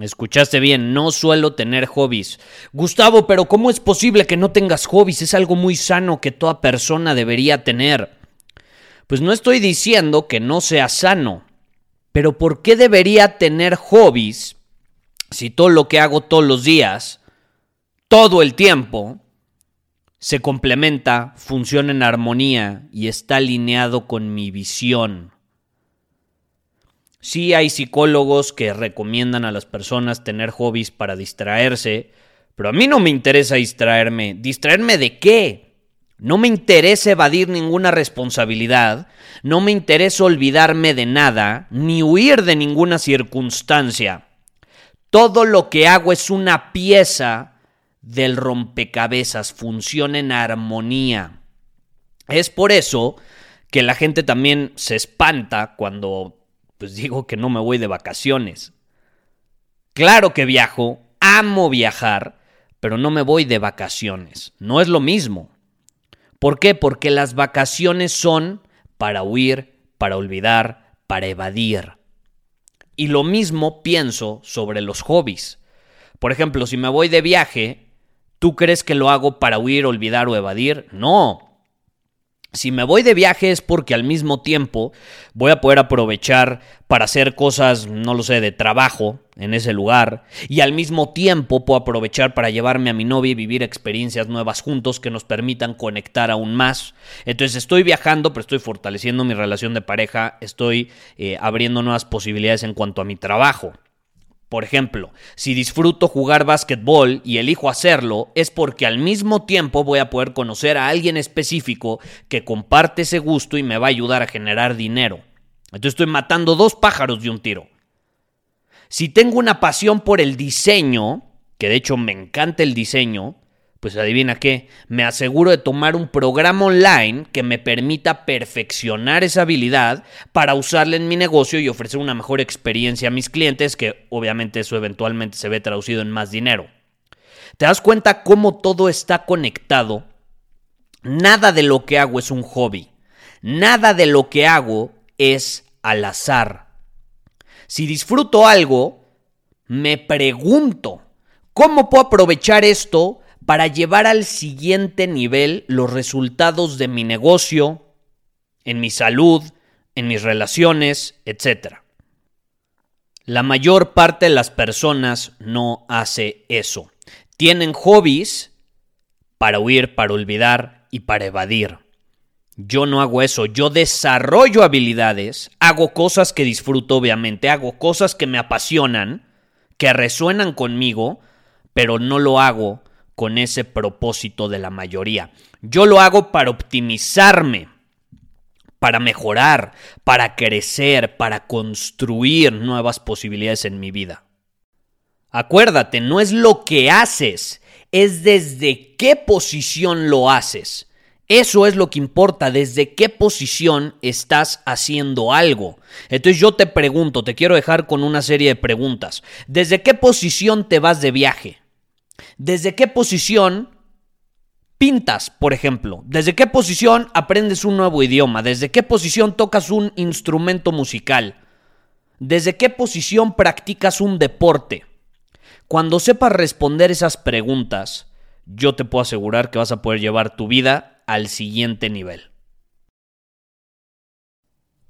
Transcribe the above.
Escuchaste bien, no suelo tener hobbies. Gustavo, pero ¿cómo es posible que no tengas hobbies? Es algo muy sano que toda persona debería tener. Pues no estoy diciendo que no sea sano, pero ¿por qué debería tener hobbies si todo lo que hago todos los días, todo el tiempo, se complementa, funciona en armonía y está alineado con mi visión? Sí hay psicólogos que recomiendan a las personas tener hobbies para distraerse, pero a mí no me interesa distraerme. ¿Distraerme de qué? No me interesa evadir ninguna responsabilidad, no me interesa olvidarme de nada, ni huir de ninguna circunstancia. Todo lo que hago es una pieza del rompecabezas, funciona en armonía. Es por eso que la gente también se espanta cuando pues digo que no me voy de vacaciones. Claro que viajo, amo viajar, pero no me voy de vacaciones. No es lo mismo. ¿Por qué? Porque las vacaciones son para huir, para olvidar, para evadir. Y lo mismo pienso sobre los hobbies. Por ejemplo, si me voy de viaje, ¿tú crees que lo hago para huir, olvidar o evadir? No. Si me voy de viaje es porque al mismo tiempo voy a poder aprovechar para hacer cosas, no lo sé, de trabajo en ese lugar y al mismo tiempo puedo aprovechar para llevarme a mi novia y vivir experiencias nuevas juntos que nos permitan conectar aún más. Entonces estoy viajando, pero estoy fortaleciendo mi relación de pareja, estoy eh, abriendo nuevas posibilidades en cuanto a mi trabajo. Por ejemplo, si disfruto jugar básquetbol y elijo hacerlo, es porque al mismo tiempo voy a poder conocer a alguien específico que comparte ese gusto y me va a ayudar a generar dinero. Entonces estoy matando dos pájaros de un tiro. Si tengo una pasión por el diseño, que de hecho me encanta el diseño, pues adivina qué, me aseguro de tomar un programa online que me permita perfeccionar esa habilidad para usarla en mi negocio y ofrecer una mejor experiencia a mis clientes, que obviamente eso eventualmente se ve traducido en más dinero. ¿Te das cuenta cómo todo está conectado? Nada de lo que hago es un hobby. Nada de lo que hago es al azar. Si disfruto algo, me pregunto, ¿cómo puedo aprovechar esto para llevar al siguiente nivel los resultados de mi negocio, en mi salud, en mis relaciones, etc. La mayor parte de las personas no hace eso. Tienen hobbies para huir, para olvidar y para evadir. Yo no hago eso, yo desarrollo habilidades, hago cosas que disfruto obviamente, hago cosas que me apasionan, que resuenan conmigo, pero no lo hago con ese propósito de la mayoría. Yo lo hago para optimizarme, para mejorar, para crecer, para construir nuevas posibilidades en mi vida. Acuérdate, no es lo que haces, es desde qué posición lo haces. Eso es lo que importa, desde qué posición estás haciendo algo. Entonces yo te pregunto, te quiero dejar con una serie de preguntas. ¿Desde qué posición te vas de viaje? ¿Desde qué posición pintas, por ejemplo? ¿Desde qué posición aprendes un nuevo idioma? ¿Desde qué posición tocas un instrumento musical? ¿Desde qué posición practicas un deporte? Cuando sepas responder esas preguntas, yo te puedo asegurar que vas a poder llevar tu vida al siguiente nivel.